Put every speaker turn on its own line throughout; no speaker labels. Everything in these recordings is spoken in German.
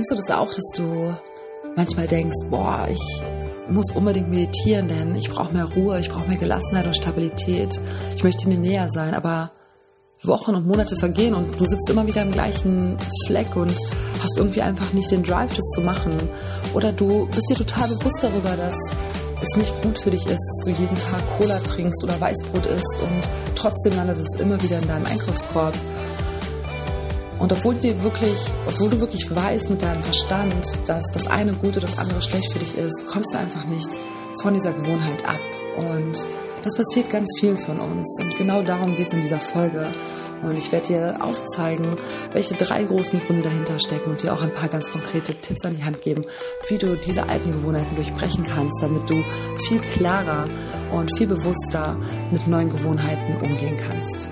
Kennst du das auch, dass du manchmal denkst, boah, ich muss unbedingt meditieren, denn ich brauche mehr Ruhe, ich brauche mehr Gelassenheit und Stabilität. Ich möchte mir näher sein, aber Wochen und Monate vergehen und du sitzt immer wieder im gleichen Fleck und hast irgendwie einfach nicht den Drive, das zu machen. Oder du bist dir total bewusst darüber, dass es nicht gut für dich ist, dass du jeden Tag Cola trinkst oder Weißbrot isst und trotzdem landet es immer wieder in deinem Einkaufskorb. Und obwohl du wirklich, obwohl du wirklich weißt mit deinem Verstand, dass das eine gut oder das andere schlecht für dich ist, kommst du einfach nicht von dieser Gewohnheit ab. Und das passiert ganz vielen von uns. Und genau darum geht es in dieser Folge. Und ich werde dir aufzeigen, welche drei großen Gründe dahinter stecken und dir auch ein paar ganz konkrete Tipps an die Hand geben, wie du diese alten Gewohnheiten durchbrechen kannst, damit du viel klarer und viel bewusster mit neuen Gewohnheiten umgehen kannst.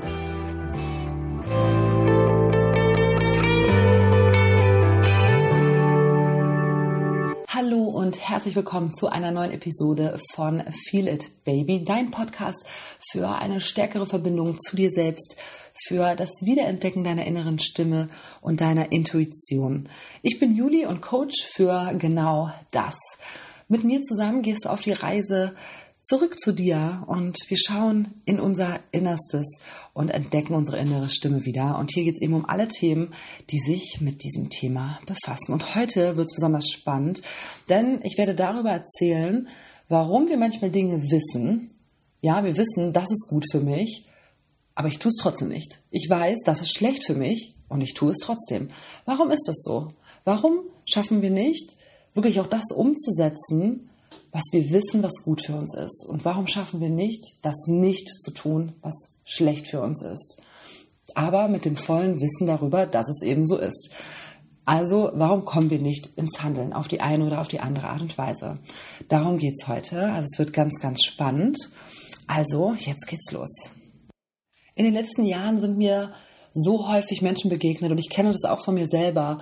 Herzlich willkommen zu einer neuen Episode von Feel It Baby, dein Podcast für eine stärkere Verbindung zu dir selbst, für das Wiederentdecken deiner inneren Stimme und deiner Intuition. Ich bin Juli und Coach für genau das. Mit mir zusammen gehst du auf die Reise zurück zu dir und wir schauen in unser Innerstes und entdecken unsere innere Stimme wieder. Und hier geht es eben um alle Themen, die sich mit diesem Thema befassen. Und heute wird es besonders spannend, denn ich werde darüber erzählen, warum wir manchmal Dinge wissen. Ja, wir wissen, das ist gut für mich, aber ich tue es trotzdem nicht. Ich weiß, das ist schlecht für mich und ich tue es trotzdem. Warum ist das so? Warum schaffen wir nicht, wirklich auch das umzusetzen, was wir wissen, was gut für uns ist. Und warum schaffen wir nicht, das nicht zu tun, was schlecht für uns ist? Aber mit dem vollen Wissen darüber, dass es eben so ist. Also, warum kommen wir nicht ins Handeln auf die eine oder auf die andere Art und Weise? Darum geht es heute. Also, es wird ganz, ganz spannend. Also, jetzt geht's los. In den letzten Jahren sind mir so häufig Menschen begegnet und ich kenne das auch von mir selber,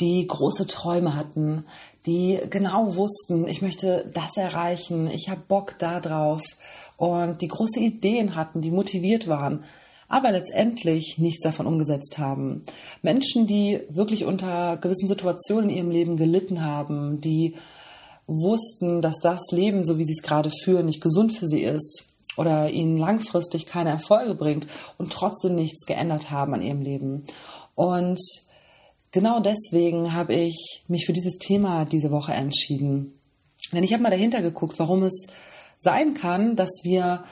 die große Träume hatten, die genau wussten, ich möchte das erreichen, ich habe Bock da drauf und die große Ideen hatten, die motiviert waren, aber letztendlich nichts davon umgesetzt haben. Menschen, die wirklich unter gewissen Situationen in ihrem Leben gelitten haben, die wussten, dass das Leben, so wie sie es gerade führen, nicht gesund für sie ist oder ihnen langfristig keine Erfolge bringt und trotzdem nichts geändert haben an ihrem Leben. Und genau deswegen habe ich mich für dieses Thema diese Woche entschieden. Denn ich habe mal dahinter geguckt, warum es sein kann, dass wir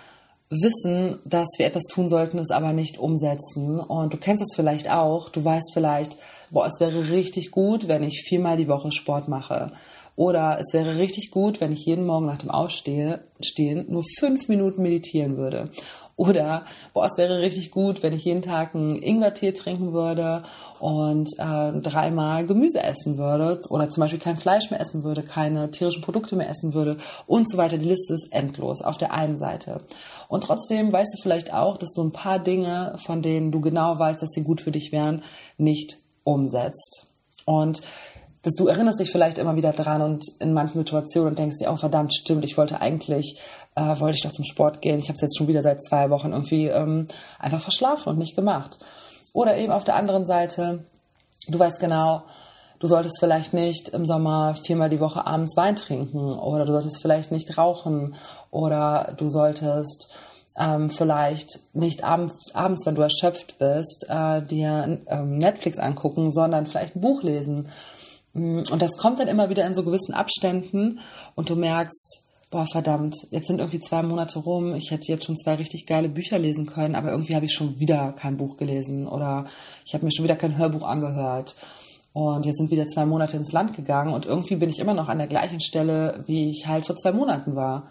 wissen, dass wir etwas tun sollten, es aber nicht umsetzen. Und du kennst es vielleicht auch. Du weißt vielleicht, boah, es wäre richtig gut, wenn ich viermal die Woche Sport mache. Oder es wäre richtig gut, wenn ich jeden Morgen nach dem Aufstehen nur fünf Minuten meditieren würde. Oder, boah, es wäre richtig gut, wenn ich jeden Tag einen Ingwertee trinken würde und äh, dreimal Gemüse essen würde oder zum Beispiel kein Fleisch mehr essen würde, keine tierischen Produkte mehr essen würde und so weiter. Die Liste ist endlos auf der einen Seite. Und trotzdem weißt du vielleicht auch, dass du ein paar Dinge, von denen du genau weißt, dass sie gut für dich wären, nicht umsetzt. Und dass du erinnerst dich vielleicht immer wieder dran und in manchen Situationen und denkst dir, oh verdammt, stimmt, ich wollte eigentlich, äh, wollte ich doch zum Sport gehen. Ich habe es jetzt schon wieder seit zwei Wochen irgendwie ähm, einfach verschlafen und nicht gemacht. Oder eben auf der anderen Seite, du weißt genau, du solltest vielleicht nicht im Sommer viermal die Woche abends Wein trinken oder du solltest vielleicht nicht rauchen oder du solltest ähm, vielleicht nicht abends, abends, wenn du erschöpft bist, äh, dir ähm, Netflix angucken, sondern vielleicht ein Buch lesen und das kommt dann immer wieder in so gewissen Abständen und du merkst, boah, verdammt, jetzt sind irgendwie zwei Monate rum, ich hätte jetzt schon zwei richtig geile Bücher lesen können, aber irgendwie habe ich schon wieder kein Buch gelesen oder ich habe mir schon wieder kein Hörbuch angehört. Und jetzt sind wieder zwei Monate ins Land gegangen und irgendwie bin ich immer noch an der gleichen Stelle, wie ich halt vor zwei Monaten war.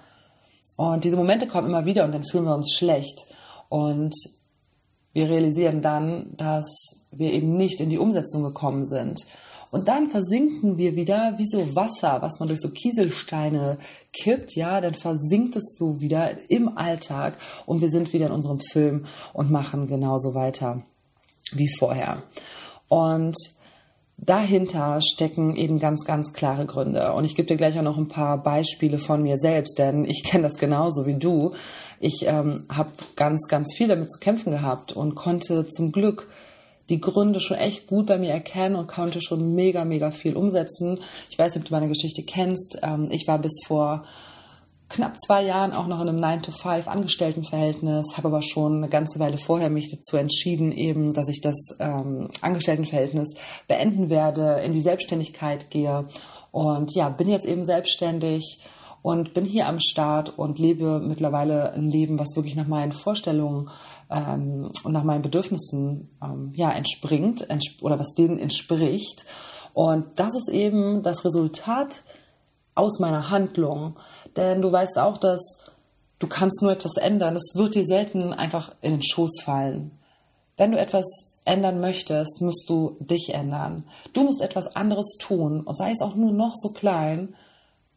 Und diese Momente kommen immer wieder und dann fühlen wir uns schlecht. Und wir realisieren dann, dass wir eben nicht in die Umsetzung gekommen sind. Und dann versinken wir wieder wie so Wasser, was man durch so Kieselsteine kippt, ja, dann versinkt es so wieder im Alltag und wir sind wieder in unserem Film und machen genauso weiter wie vorher. Und dahinter stecken eben ganz, ganz klare Gründe. Und ich gebe dir gleich auch noch ein paar Beispiele von mir selbst, denn ich kenne das genauso wie du. Ich ähm, habe ganz, ganz viel damit zu kämpfen gehabt und konnte zum Glück die Gründe schon echt gut bei mir erkennen und konnte schon mega, mega viel umsetzen. Ich weiß nicht, ob du meine Geschichte kennst. Ähm, ich war bis vor knapp zwei Jahren auch noch in einem 9-to-5 Angestelltenverhältnis, habe aber schon eine ganze Weile vorher mich dazu entschieden, eben, dass ich das ähm, Angestelltenverhältnis beenden werde, in die Selbstständigkeit gehe und ja, bin jetzt eben selbstständig und bin hier am Start und lebe mittlerweile ein Leben, was wirklich nach meinen Vorstellungen ähm, und nach meinen Bedürfnissen ähm, ja, entspringt entsp oder was denen entspricht. Und das ist eben das Resultat aus meiner Handlung. Denn du weißt auch, dass du kannst nur etwas ändern. Es wird dir selten einfach in den Schoß fallen. Wenn du etwas ändern möchtest, musst du dich ändern. Du musst etwas anderes tun und sei es auch nur noch so klein,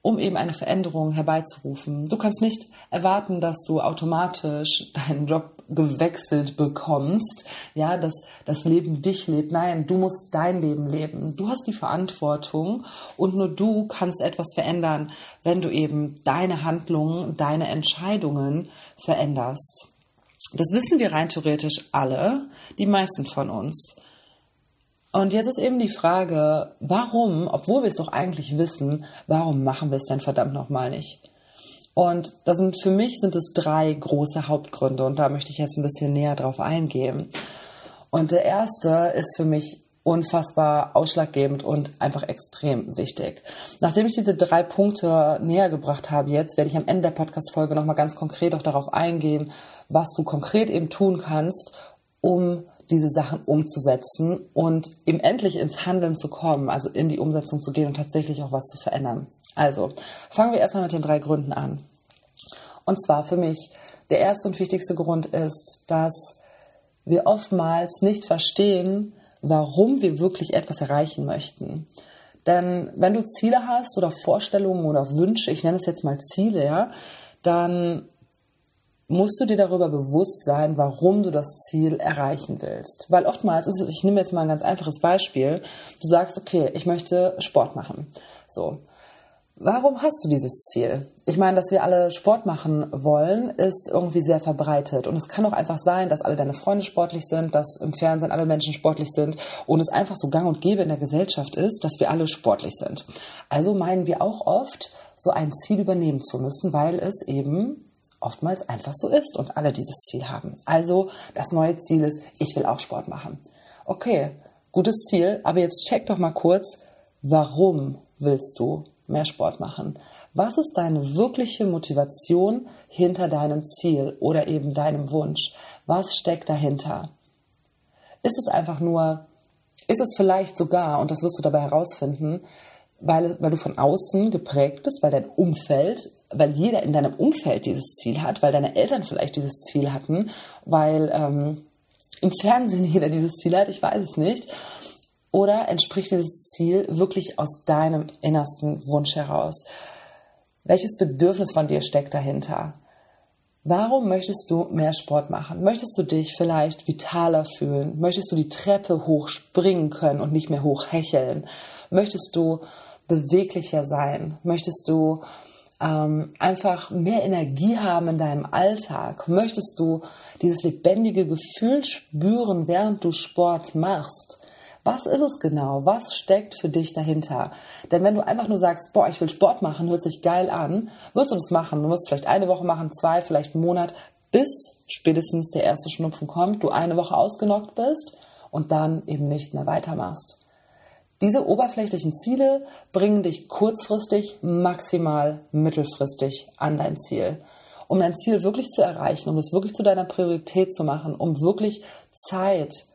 um eben eine Veränderung herbeizurufen. Du kannst nicht erwarten, dass du automatisch deinen Job gewechselt bekommst, ja, dass das Leben dich lebt. Nein, du musst dein Leben leben. Du hast die Verantwortung und nur du kannst etwas verändern, wenn du eben deine Handlungen, deine Entscheidungen veränderst. Das wissen wir rein theoretisch alle, die meisten von uns. Und jetzt ist eben die Frage, warum, obwohl wir es doch eigentlich wissen, warum machen wir es denn verdammt nochmal nicht? Und da sind für mich sind es drei große Hauptgründe und da möchte ich jetzt ein bisschen näher drauf eingehen. Und der erste ist für mich unfassbar ausschlaggebend und einfach extrem wichtig. Nachdem ich diese drei Punkte näher gebracht habe jetzt, werde ich am Ende der Podcast-Folge nochmal ganz konkret auch darauf eingehen, was du konkret eben tun kannst, um diese Sachen umzusetzen und eben endlich ins Handeln zu kommen, also in die Umsetzung zu gehen und tatsächlich auch was zu verändern. Also, fangen wir erstmal mit den drei Gründen an. Und zwar für mich, der erste und wichtigste Grund ist, dass wir oftmals nicht verstehen, warum wir wirklich etwas erreichen möchten. Denn wenn du Ziele hast oder Vorstellungen oder Wünsche, ich nenne es jetzt mal Ziele, ja, dann musst du dir darüber bewusst sein, warum du das Ziel erreichen willst. Weil oftmals ist es, ich nehme jetzt mal ein ganz einfaches Beispiel, du sagst, okay, ich möchte Sport machen. So. Warum hast du dieses Ziel? Ich meine, dass wir alle Sport machen wollen, ist irgendwie sehr verbreitet. Und es kann auch einfach sein, dass alle deine Freunde sportlich sind, dass im Fernsehen alle Menschen sportlich sind und es einfach so gang und gäbe in der Gesellschaft ist, dass wir alle sportlich sind. Also meinen wir auch oft, so ein Ziel übernehmen zu müssen, weil es eben oftmals einfach so ist und alle dieses Ziel haben. Also das neue Ziel ist, ich will auch Sport machen. Okay, gutes Ziel, aber jetzt check doch mal kurz, warum willst du mehr Sport machen? Was ist deine wirkliche Motivation hinter deinem Ziel oder eben deinem Wunsch? Was steckt dahinter? Ist es einfach nur, ist es vielleicht sogar, und das wirst du dabei herausfinden, weil, weil du von außen geprägt bist, weil dein Umfeld, weil jeder in deinem Umfeld dieses Ziel hat, weil deine Eltern vielleicht dieses Ziel hatten, weil ähm, im Fernsehen jeder dieses Ziel hat, ich weiß es nicht. Oder entspricht dieses Ziel wirklich aus deinem innersten Wunsch heraus? Welches Bedürfnis von dir steckt dahinter? Warum möchtest du mehr Sport machen? Möchtest du dich vielleicht vitaler fühlen? Möchtest du die Treppe hochspringen können und nicht mehr hochhecheln? Möchtest du beweglicher sein? Möchtest du ähm, einfach mehr Energie haben in deinem Alltag? Möchtest du dieses lebendige Gefühl spüren, während du Sport machst? Was ist es genau? Was steckt für dich dahinter? Denn wenn du einfach nur sagst, boah, ich will Sport machen, hört sich geil an, wirst du das machen. Du wirst vielleicht eine Woche machen, zwei, vielleicht einen Monat, bis spätestens der erste Schnupfen kommt, du eine Woche ausgenockt bist und dann eben nicht mehr weitermachst. Diese oberflächlichen Ziele bringen dich kurzfristig, maximal mittelfristig an dein Ziel. Um dein Ziel wirklich zu erreichen, um es wirklich zu deiner Priorität zu machen, um wirklich Zeit,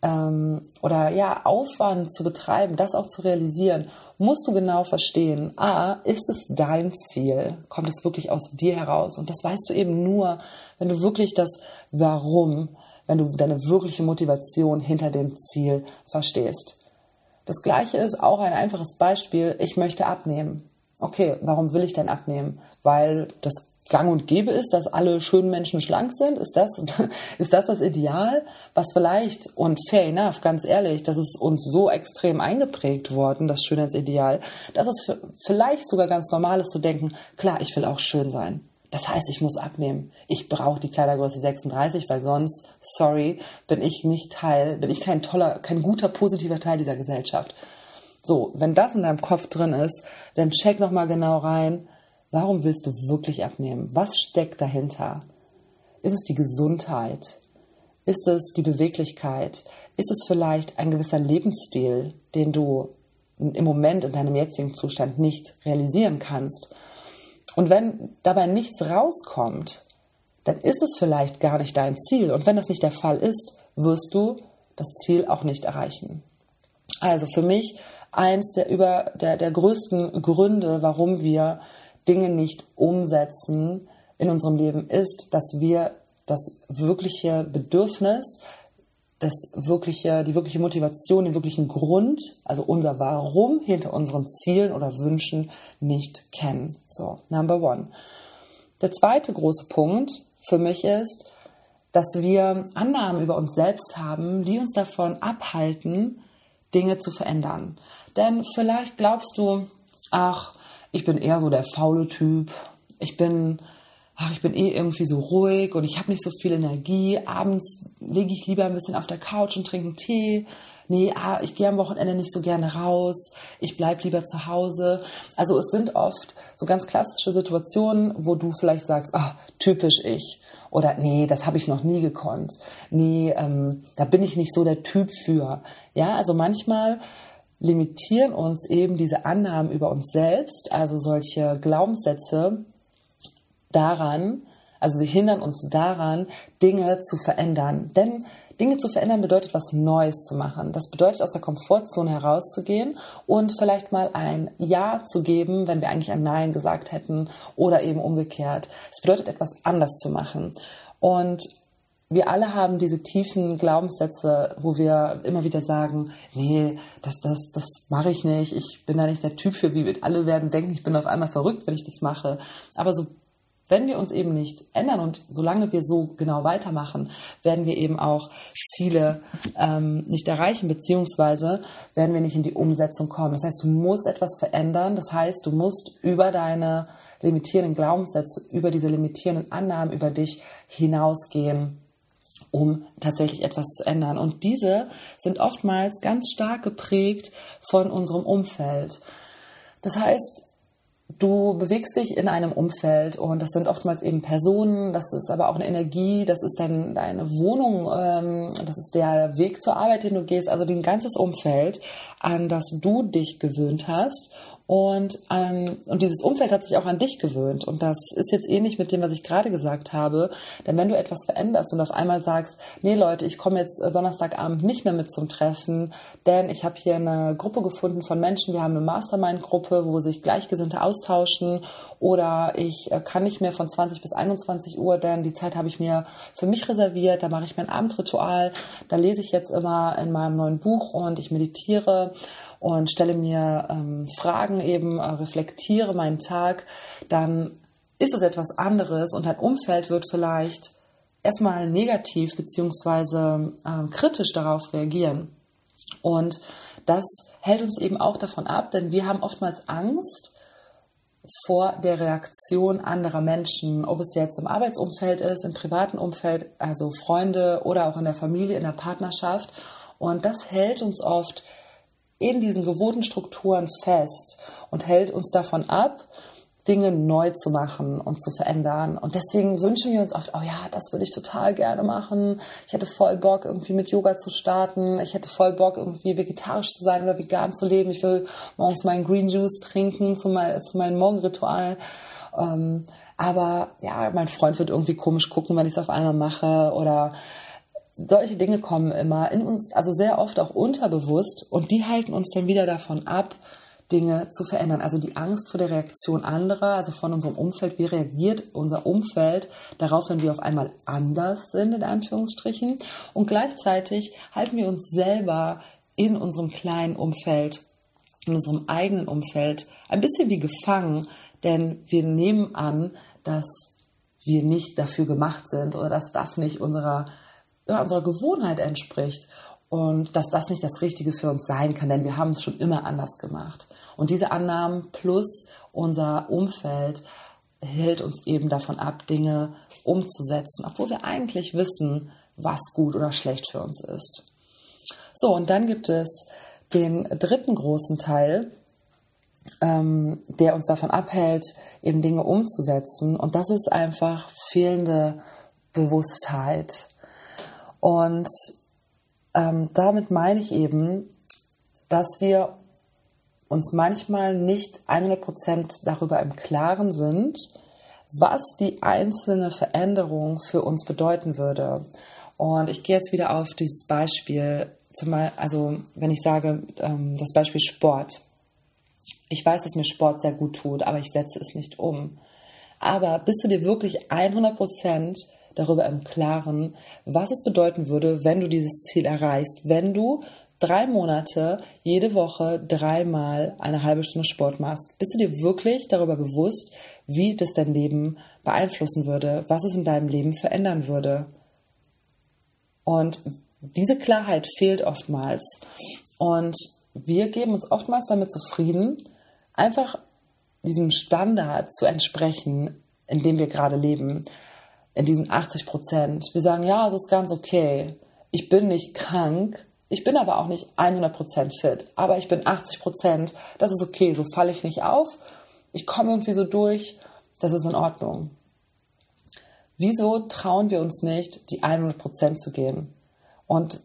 ähm, oder ja, Aufwand zu betreiben, das auch zu realisieren, musst du genau verstehen, a, ist es dein Ziel? Kommt es wirklich aus dir heraus? Und das weißt du eben nur, wenn du wirklich das Warum, wenn du deine wirkliche Motivation hinter dem Ziel verstehst. Das gleiche ist auch ein einfaches Beispiel, ich möchte abnehmen. Okay, warum will ich denn abnehmen? Weil das gang und gäbe ist, dass alle schönen Menschen schlank sind? Ist das, ist das das Ideal? Was vielleicht, und fair enough, ganz ehrlich, das ist uns so extrem eingeprägt worden, das Schönheitsideal, dass es vielleicht sogar ganz normal ist zu denken, klar, ich will auch schön sein. Das heißt, ich muss abnehmen. Ich brauche die Kleidergröße 36, weil sonst, sorry, bin ich nicht Teil, bin ich kein toller, kein guter, positiver Teil dieser Gesellschaft. So, wenn das in deinem Kopf drin ist, dann check nochmal genau rein, warum willst du wirklich abnehmen? Was steckt dahinter? Ist es die Gesundheit? Ist es die Beweglichkeit? Ist es vielleicht ein gewisser Lebensstil, den du im Moment in deinem jetzigen Zustand nicht realisieren kannst? Und wenn dabei nichts rauskommt, dann ist es vielleicht gar nicht dein Ziel. Und wenn das nicht der Fall ist, wirst du das Ziel auch nicht erreichen. Also für mich eins der, über, der, der größten Gründe, warum wir Dinge nicht umsetzen in unserem Leben, ist, dass wir das wirkliche Bedürfnis, das wirkliche, die wirkliche Motivation, den wirklichen Grund, also unser Warum hinter unseren Zielen oder Wünschen nicht kennen. So, number one. Der zweite große Punkt für mich ist, dass wir Annahmen über uns selbst haben, die uns davon abhalten, Dinge zu verändern. Denn vielleicht glaubst du, ach, ich bin eher so der faule Typ. Ich bin ach, ich bin eh irgendwie so ruhig und ich habe nicht so viel Energie. Abends lege ich lieber ein bisschen auf der Couch und trinke einen Tee. Nee, ah, ich gehe am Wochenende nicht so gerne raus. Ich bleibe lieber zu Hause. Also es sind oft so ganz klassische Situationen, wo du vielleicht sagst, ah, typisch ich. Oder nee, das habe ich noch nie gekonnt. Nee, ähm, da bin ich nicht so der Typ für. Ja, also manchmal limitieren uns eben diese Annahmen über uns selbst, also solche Glaubenssätze, daran, also sie hindern uns daran, Dinge zu verändern. Denn Dinge zu verändern bedeutet, was Neues zu machen. Das bedeutet, aus der Komfortzone herauszugehen und vielleicht mal ein Ja zu geben, wenn wir eigentlich ein Nein gesagt hätten oder eben umgekehrt. Es bedeutet, etwas anders zu machen. Und wir alle haben diese tiefen Glaubenssätze, wo wir immer wieder sagen, nee, das, das, das mache ich nicht, ich bin da nicht der Typ für, wie wir alle werden denken, ich bin auf einmal verrückt, wenn ich das mache. Aber so wenn wir uns eben nicht ändern und solange wir so genau weitermachen, werden wir eben auch Ziele ähm, nicht erreichen, beziehungsweise werden wir nicht in die Umsetzung kommen. Das heißt, du musst etwas verändern. Das heißt, du musst über deine limitierenden Glaubenssätze, über diese limitierenden Annahmen über dich hinausgehen um tatsächlich etwas zu ändern. Und diese sind oftmals ganz stark geprägt von unserem Umfeld. Das heißt, du bewegst dich in einem Umfeld und das sind oftmals eben Personen, das ist aber auch eine Energie, das ist dein, deine Wohnung, ähm, das ist der Weg zur Arbeit, den du gehst, also dein ganzes Umfeld, an das du dich gewöhnt hast und, ähm, und dieses Umfeld hat sich auch an dich gewöhnt. Und das ist jetzt ähnlich mit dem, was ich gerade gesagt habe. Denn wenn du etwas veränderst und auf einmal sagst, nee Leute, ich komme jetzt äh, Donnerstagabend nicht mehr mit zum Treffen, denn ich habe hier eine Gruppe gefunden von Menschen, wir haben eine Mastermind-Gruppe, wo sich Gleichgesinnte austauschen oder ich äh, kann nicht mehr von 20 bis 21 Uhr, denn die Zeit habe ich mir für mich reserviert, da mache ich mein Abendritual, da lese ich jetzt immer in meinem neuen Buch und ich meditiere und stelle mir ähm, Fragen eben, äh, reflektiere meinen Tag, dann ist es etwas anderes und dein Umfeld wird vielleicht erstmal negativ beziehungsweise ähm, kritisch darauf reagieren. Und das hält uns eben auch davon ab, denn wir haben oftmals Angst vor der Reaktion anderer Menschen, ob es jetzt im Arbeitsumfeld ist, im privaten Umfeld, also Freunde oder auch in der Familie, in der Partnerschaft. Und das hält uns oft in diesen gewohnten Strukturen fest und hält uns davon ab, Dinge neu zu machen und zu verändern. Und deswegen wünschen wir uns oft, oh ja, das würde ich total gerne machen. Ich hätte voll Bock, irgendwie mit Yoga zu starten. Ich hätte voll Bock, irgendwie vegetarisch zu sein oder vegan zu leben. Ich will morgens meinen Green Juice trinken zu, mein, meinem Morgenritual. Ähm, aber ja, mein Freund wird irgendwie komisch gucken, wenn ich es auf einmal mache oder solche Dinge kommen immer in uns, also sehr oft auch unterbewusst und die halten uns dann wieder davon ab, Dinge zu verändern. Also die Angst vor der Reaktion anderer, also von unserem Umfeld. Wie reagiert unser Umfeld darauf, wenn wir auf einmal anders sind, in Anführungsstrichen? Und gleichzeitig halten wir uns selber in unserem kleinen Umfeld, in unserem eigenen Umfeld ein bisschen wie gefangen, denn wir nehmen an, dass wir nicht dafür gemacht sind oder dass das nicht unserer unserer Gewohnheit entspricht und dass das nicht das Richtige für uns sein kann, denn wir haben es schon immer anders gemacht. Und diese Annahmen plus unser Umfeld hält uns eben davon ab, Dinge umzusetzen, obwohl wir eigentlich wissen, was gut oder schlecht für uns ist. So, und dann gibt es den dritten großen Teil, ähm, der uns davon abhält, eben Dinge umzusetzen. Und das ist einfach fehlende Bewusstheit. Und ähm, damit meine ich eben, dass wir uns manchmal nicht 100% darüber im Klaren sind, was die einzelne Veränderung für uns bedeuten würde. Und ich gehe jetzt wieder auf dieses Beispiel, also wenn ich sage, ähm, das Beispiel Sport. Ich weiß, dass mir Sport sehr gut tut, aber ich setze es nicht um. Aber bist du dir wirklich 100% darüber im Klaren, was es bedeuten würde, wenn du dieses Ziel erreichst, wenn du drei Monate jede Woche dreimal eine halbe Stunde Sport machst, bist du dir wirklich darüber bewusst, wie das dein Leben beeinflussen würde, was es in deinem Leben verändern würde. Und diese Klarheit fehlt oftmals. Und wir geben uns oftmals damit zufrieden, einfach diesem Standard zu entsprechen, in dem wir gerade leben, in diesen 80 Prozent. Wir sagen, ja, es ist ganz okay. Ich bin nicht krank, ich bin aber auch nicht 100% fit, aber ich bin 80%. Das ist okay, so falle ich nicht auf. Ich komme irgendwie so durch. Das ist in Ordnung. Wieso trauen wir uns nicht, die 100% zu gehen? Und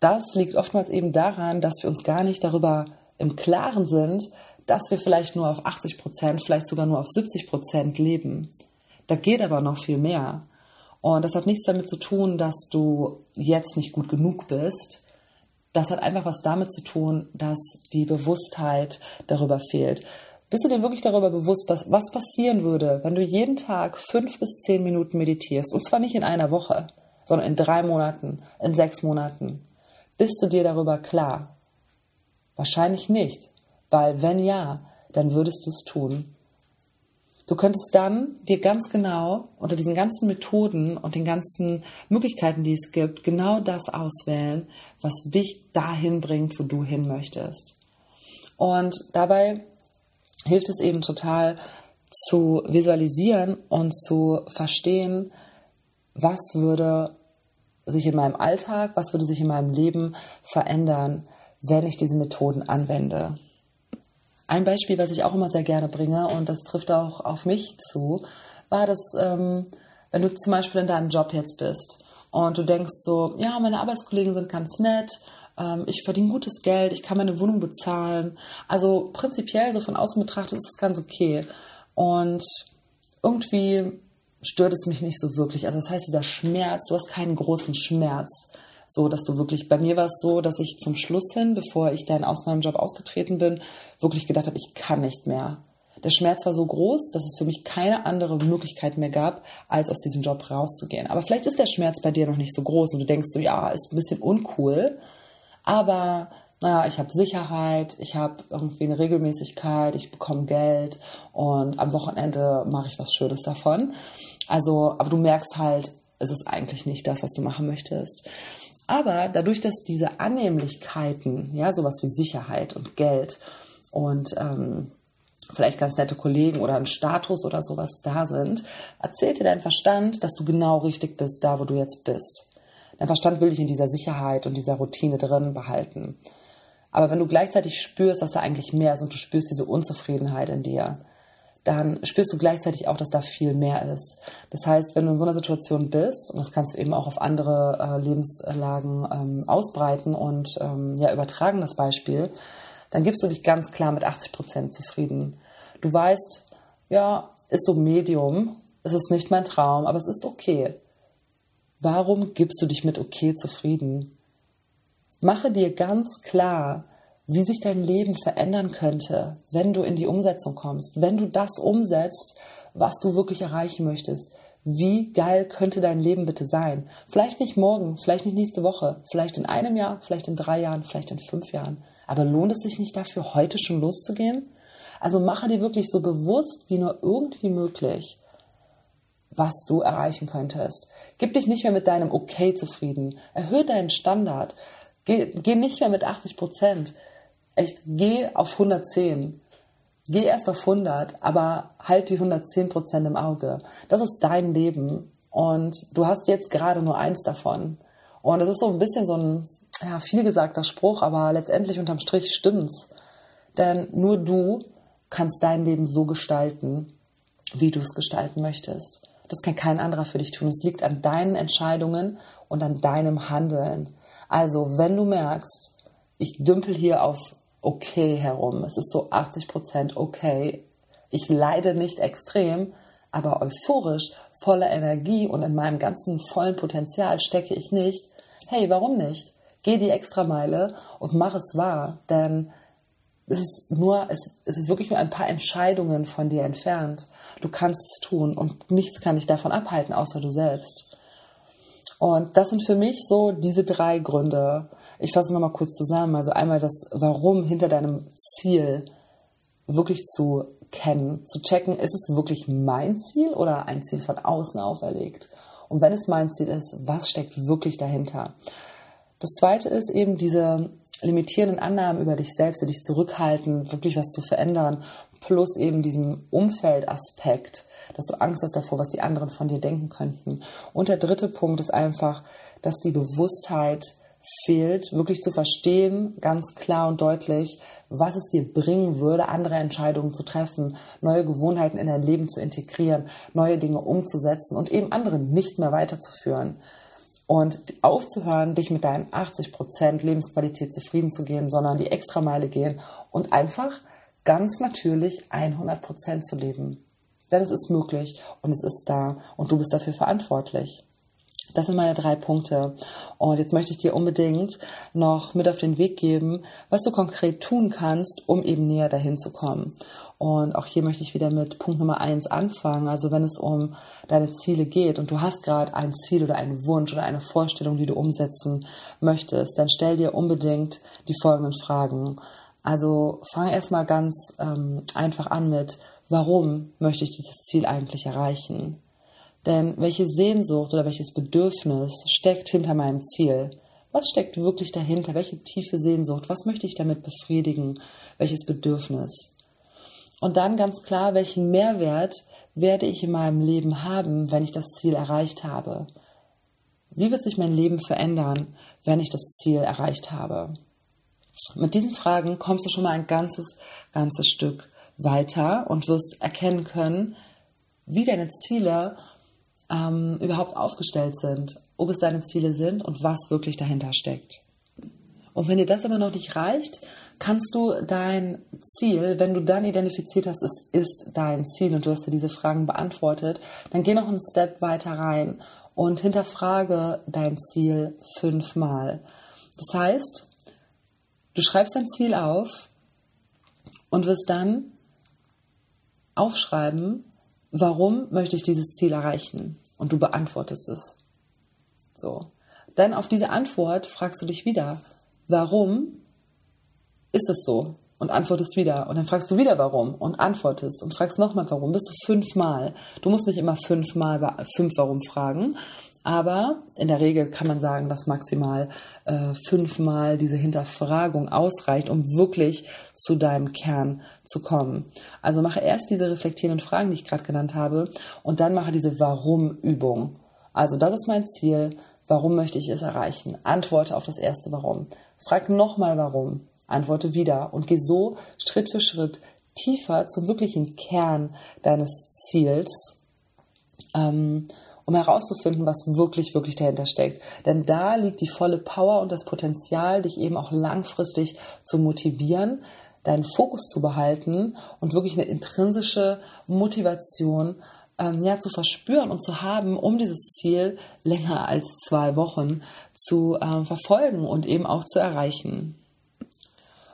das liegt oftmals eben daran, dass wir uns gar nicht darüber im Klaren sind, dass wir vielleicht nur auf 80% vielleicht sogar nur auf 70% leben. Da geht aber noch viel mehr. Und das hat nichts damit zu tun, dass du jetzt nicht gut genug bist, das hat einfach was damit zu tun, dass die Bewusstheit darüber fehlt. Bist du dir wirklich darüber bewusst, was, was passieren würde, wenn du jeden Tag fünf bis zehn Minuten meditierst? Und zwar nicht in einer Woche, sondern in drei Monaten, in sechs Monaten. Bist du dir darüber klar? Wahrscheinlich nicht, weil wenn ja, dann würdest du es tun. Du könntest dann dir ganz genau unter diesen ganzen Methoden und den ganzen Möglichkeiten, die es gibt, genau das auswählen, was dich dahin bringt, wo du hin möchtest. Und dabei hilft es eben total zu visualisieren und zu verstehen, was würde sich in meinem Alltag, was würde sich in meinem Leben verändern, wenn ich diese Methoden anwende. Ein Beispiel, was ich auch immer sehr gerne bringe, und das trifft auch auf mich zu, war, dass ähm, wenn du zum Beispiel in deinem Job jetzt bist und du denkst so, ja, meine Arbeitskollegen sind ganz nett, ähm, ich verdiene gutes Geld, ich kann meine Wohnung bezahlen. Also prinzipiell, so von außen betrachtet, ist das ganz okay. Und irgendwie stört es mich nicht so wirklich. Also das heißt, dieser Schmerz, du hast keinen großen Schmerz so, dass du wirklich, bei mir war es so, dass ich zum Schluss hin, bevor ich dann aus meinem Job ausgetreten bin, wirklich gedacht habe, ich kann nicht mehr. Der Schmerz war so groß, dass es für mich keine andere Möglichkeit mehr gab, als aus diesem Job rauszugehen. Aber vielleicht ist der Schmerz bei dir noch nicht so groß und du denkst so, ja, ist ein bisschen uncool, aber naja, ich habe Sicherheit, ich habe irgendwie eine Regelmäßigkeit, ich bekomme Geld und am Wochenende mache ich was Schönes davon. Also, aber du merkst halt, es ist eigentlich nicht das, was du machen möchtest. Aber dadurch, dass diese Annehmlichkeiten, ja, sowas wie Sicherheit und Geld und ähm, vielleicht ganz nette Kollegen oder ein Status oder sowas da sind, erzählt dir dein Verstand, dass du genau richtig bist, da wo du jetzt bist. Dein Verstand will dich in dieser Sicherheit und dieser Routine drin behalten. Aber wenn du gleichzeitig spürst, dass da eigentlich mehr ist und du spürst diese Unzufriedenheit in dir, dann spürst du gleichzeitig auch, dass da viel mehr ist. Das heißt, wenn du in so einer Situation bist, und das kannst du eben auch auf andere äh, Lebenslagen ähm, ausbreiten und ähm, ja, übertragen, das Beispiel, dann gibst du dich ganz klar mit 80 Prozent zufrieden. Du weißt, ja, ist so Medium, es ist nicht mein Traum, aber es ist okay. Warum gibst du dich mit okay zufrieden? Mache dir ganz klar, wie sich dein Leben verändern könnte, wenn du in die Umsetzung kommst, wenn du das umsetzt, was du wirklich erreichen möchtest. Wie geil könnte dein Leben bitte sein? Vielleicht nicht morgen, vielleicht nicht nächste Woche, vielleicht in einem Jahr, vielleicht in drei Jahren, vielleicht in fünf Jahren. Aber lohnt es sich nicht dafür, heute schon loszugehen? Also mache dir wirklich so bewusst wie nur irgendwie möglich, was du erreichen könntest. Gib dich nicht mehr mit deinem Okay zufrieden. Erhöhe deinen Standard. Geh, geh nicht mehr mit 80 Prozent echt, geh auf 110. Geh erst auf 100, aber halt die 110 Prozent im Auge. Das ist dein Leben und du hast jetzt gerade nur eins davon. Und es ist so ein bisschen so ein ja, vielgesagter Spruch, aber letztendlich unterm Strich stimmt's. Denn nur du kannst dein Leben so gestalten, wie du es gestalten möchtest. Das kann kein anderer für dich tun. Es liegt an deinen Entscheidungen und an deinem Handeln. Also, wenn du merkst, ich dümpel hier auf okay herum. Es ist so 80 Prozent okay. Ich leide nicht extrem, aber euphorisch, voller Energie und in meinem ganzen vollen Potenzial stecke ich nicht. Hey, warum nicht? Geh die Extrameile und mach es wahr, denn es ist nur, es, es ist wirklich nur ein paar Entscheidungen von dir entfernt. Du kannst es tun und nichts kann dich davon abhalten, außer du selbst. Und das sind für mich so diese drei Gründe, ich fasse nochmal kurz zusammen. Also einmal das Warum hinter deinem Ziel wirklich zu kennen, zu checken, ist es wirklich mein Ziel oder ein Ziel von außen auferlegt? Und wenn es mein Ziel ist, was steckt wirklich dahinter? Das zweite ist eben diese limitierenden Annahmen über dich selbst, die dich zurückhalten, wirklich was zu verändern, plus eben diesen Umfeldaspekt, dass du Angst hast davor, was die anderen von dir denken könnten. Und der dritte Punkt ist einfach, dass die Bewusstheit fehlt, wirklich zu verstehen, ganz klar und deutlich, was es dir bringen würde, andere Entscheidungen zu treffen, neue Gewohnheiten in dein Leben zu integrieren, neue Dinge umzusetzen und eben andere nicht mehr weiterzuführen. Und aufzuhören, dich mit deinen 80 Prozent Lebensqualität zufrieden zu gehen, sondern die Extrameile gehen und einfach ganz natürlich 100 Prozent zu leben. Denn es ist möglich und es ist da und du bist dafür verantwortlich. Das sind meine drei Punkte. Und jetzt möchte ich dir unbedingt noch mit auf den Weg geben, was du konkret tun kannst, um eben näher dahin zu kommen. Und auch hier möchte ich wieder mit Punkt Nummer eins anfangen. Also wenn es um deine Ziele geht und du hast gerade ein Ziel oder einen Wunsch oder eine Vorstellung, die du umsetzen möchtest, dann stell dir unbedingt die folgenden Fragen. Also fang erstmal ganz ähm, einfach an mit, warum möchte ich dieses Ziel eigentlich erreichen? Denn welche Sehnsucht oder welches Bedürfnis steckt hinter meinem Ziel? Was steckt wirklich dahinter? Welche tiefe Sehnsucht? Was möchte ich damit befriedigen? Welches Bedürfnis? Und dann ganz klar, welchen Mehrwert werde ich in meinem Leben haben, wenn ich das Ziel erreicht habe? Wie wird sich mein Leben verändern, wenn ich das Ziel erreicht habe? Mit diesen Fragen kommst du schon mal ein ganzes, ganzes Stück weiter und wirst erkennen können, wie deine Ziele ähm, überhaupt aufgestellt sind, ob es deine Ziele sind und was wirklich dahinter steckt. Und wenn dir das aber noch nicht reicht, kannst du dein Ziel, wenn du dann identifiziert hast, es ist dein Ziel und du hast dir diese Fragen beantwortet, dann geh noch einen Step weiter rein und hinterfrage dein Ziel fünfmal. Das heißt, du schreibst dein Ziel auf und wirst dann aufschreiben, warum möchte ich dieses Ziel erreichen? Und du beantwortest es. So. Dann auf diese Antwort fragst du dich wieder, warum ist es so? Und antwortest wieder. Und dann fragst du wieder warum und antwortest und fragst nochmal warum. Bist du fünfmal. Du musst nicht immer fünfmal fünf warum fragen, aber in der Regel kann man sagen, dass maximal äh, fünfmal diese Hinterfragung ausreicht, um wirklich zu deinem Kern zu kommen. Also mache erst diese reflektierenden Fragen, die ich gerade genannt habe, und dann mache diese Warum-Übung. Also das ist mein Ziel. Warum möchte ich es erreichen? Antworte auf das erste Warum. Frag nochmal Warum. Antworte wieder und geh so Schritt für Schritt tiefer zum wirklichen Kern deines Ziels. Ähm, um herauszufinden, was wirklich, wirklich dahinter steckt. Denn da liegt die volle Power und das Potenzial, dich eben auch langfristig zu motivieren, deinen Fokus zu behalten und wirklich eine intrinsische Motivation ähm, ja, zu verspüren und zu haben, um dieses Ziel länger als zwei Wochen zu ähm, verfolgen und eben auch zu erreichen.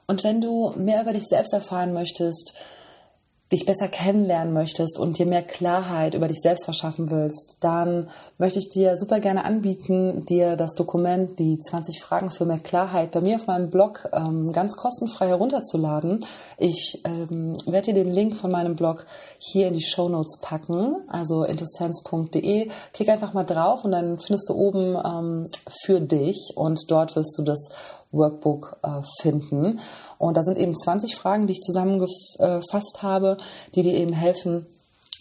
Und wenn du mehr über dich selbst erfahren möchtest, dich besser kennenlernen möchtest und dir mehr Klarheit über dich selbst verschaffen willst, dann möchte ich dir super gerne anbieten, dir das Dokument, die 20 Fragen für mehr Klarheit, bei mir auf meinem Blog ähm, ganz kostenfrei herunterzuladen. Ich ähm, werde dir den Link von meinem Blog hier in die Show Notes packen, also intersense.de. Klick einfach mal drauf und dann findest du oben ähm, für dich und dort wirst du das Workbook äh, finden. Und da sind eben 20 Fragen, die ich zusammengefasst habe, die dir eben helfen,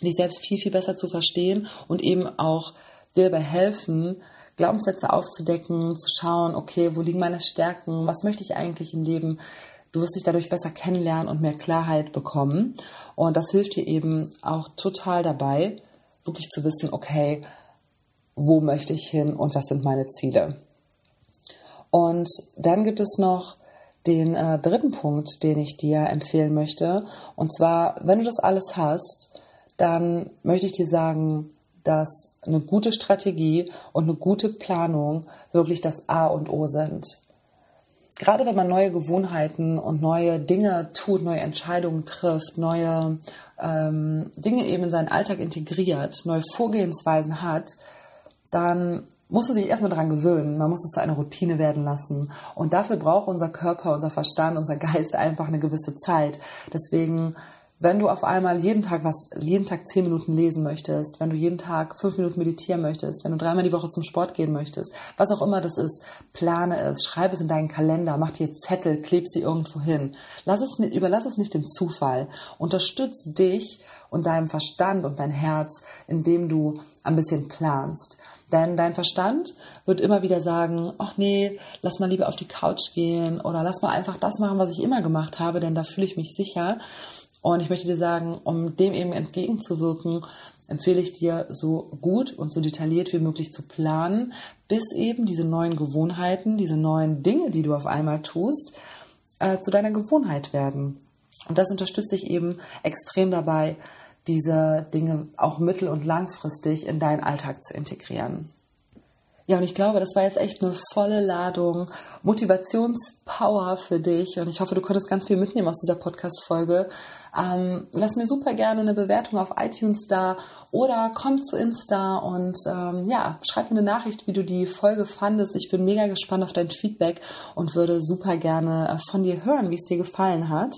dich selbst viel, viel besser zu verstehen und eben auch dir dabei helfen, Glaubenssätze aufzudecken, zu schauen, okay, wo liegen meine Stärken, was möchte ich eigentlich im Leben. Du wirst dich dadurch besser kennenlernen und mehr Klarheit bekommen. Und das hilft dir eben auch total dabei, wirklich zu wissen, okay, wo möchte ich hin und was sind meine Ziele. Und dann gibt es noch den äh, dritten Punkt, den ich dir empfehlen möchte. Und zwar, wenn du das alles hast, dann möchte ich dir sagen, dass eine gute Strategie und eine gute Planung wirklich das A und O sind. Gerade wenn man neue Gewohnheiten und neue Dinge tut, neue Entscheidungen trifft, neue ähm, Dinge eben in seinen Alltag integriert, neue Vorgehensweisen hat, dann muss man sich erstmal daran gewöhnen. Man muss es zu einer Routine werden lassen. Und dafür braucht unser Körper, unser Verstand, unser Geist einfach eine gewisse Zeit. Deswegen wenn du auf einmal jeden Tag was, jeden Tag zehn Minuten lesen möchtest, wenn du jeden Tag fünf Minuten meditieren möchtest, wenn du dreimal die Woche zum Sport gehen möchtest, was auch immer das ist, plane es, schreibe es in deinen Kalender, mach dir Zettel, kleb sie irgendwo hin. Lass es, überlass es nicht dem Zufall. Unterstütz dich und deinem Verstand und dein Herz, indem du ein bisschen planst. Denn dein Verstand wird immer wieder sagen, ach nee, lass mal lieber auf die Couch gehen oder lass mal einfach das machen, was ich immer gemacht habe, denn da fühle ich mich sicher. Und ich möchte dir sagen, um dem eben entgegenzuwirken, empfehle ich dir, so gut und so detailliert wie möglich zu planen, bis eben diese neuen Gewohnheiten, diese neuen Dinge, die du auf einmal tust, äh, zu deiner Gewohnheit werden. Und das unterstützt dich eben extrem dabei, diese Dinge auch mittel- und langfristig in deinen Alltag zu integrieren. Ja, und ich glaube, das war jetzt echt eine volle Ladung Motivationspower für dich. Und ich hoffe, du konntest ganz viel mitnehmen aus dieser Podcast-Folge. Ähm, lass mir super gerne eine Bewertung auf iTunes da oder komm zu Insta und ähm, ja, schreib mir eine Nachricht, wie du die Folge fandest. Ich bin mega gespannt auf dein Feedback und würde super gerne äh, von dir hören, wie es dir gefallen hat.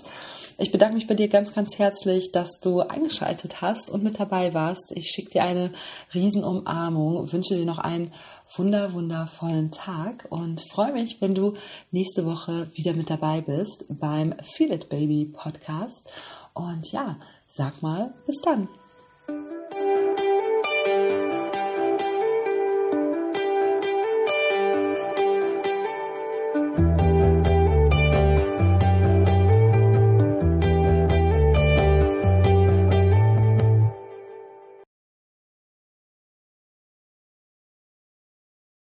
Ich bedanke mich bei dir ganz, ganz herzlich, dass du eingeschaltet hast und mit dabei warst. Ich schicke dir eine Riesenumarmung, wünsche dir noch einen wunder, wundervollen Tag und freue mich, wenn du nächste Woche wieder mit dabei bist beim Feel It Baby Podcast. Und ja, sag mal, bis dann.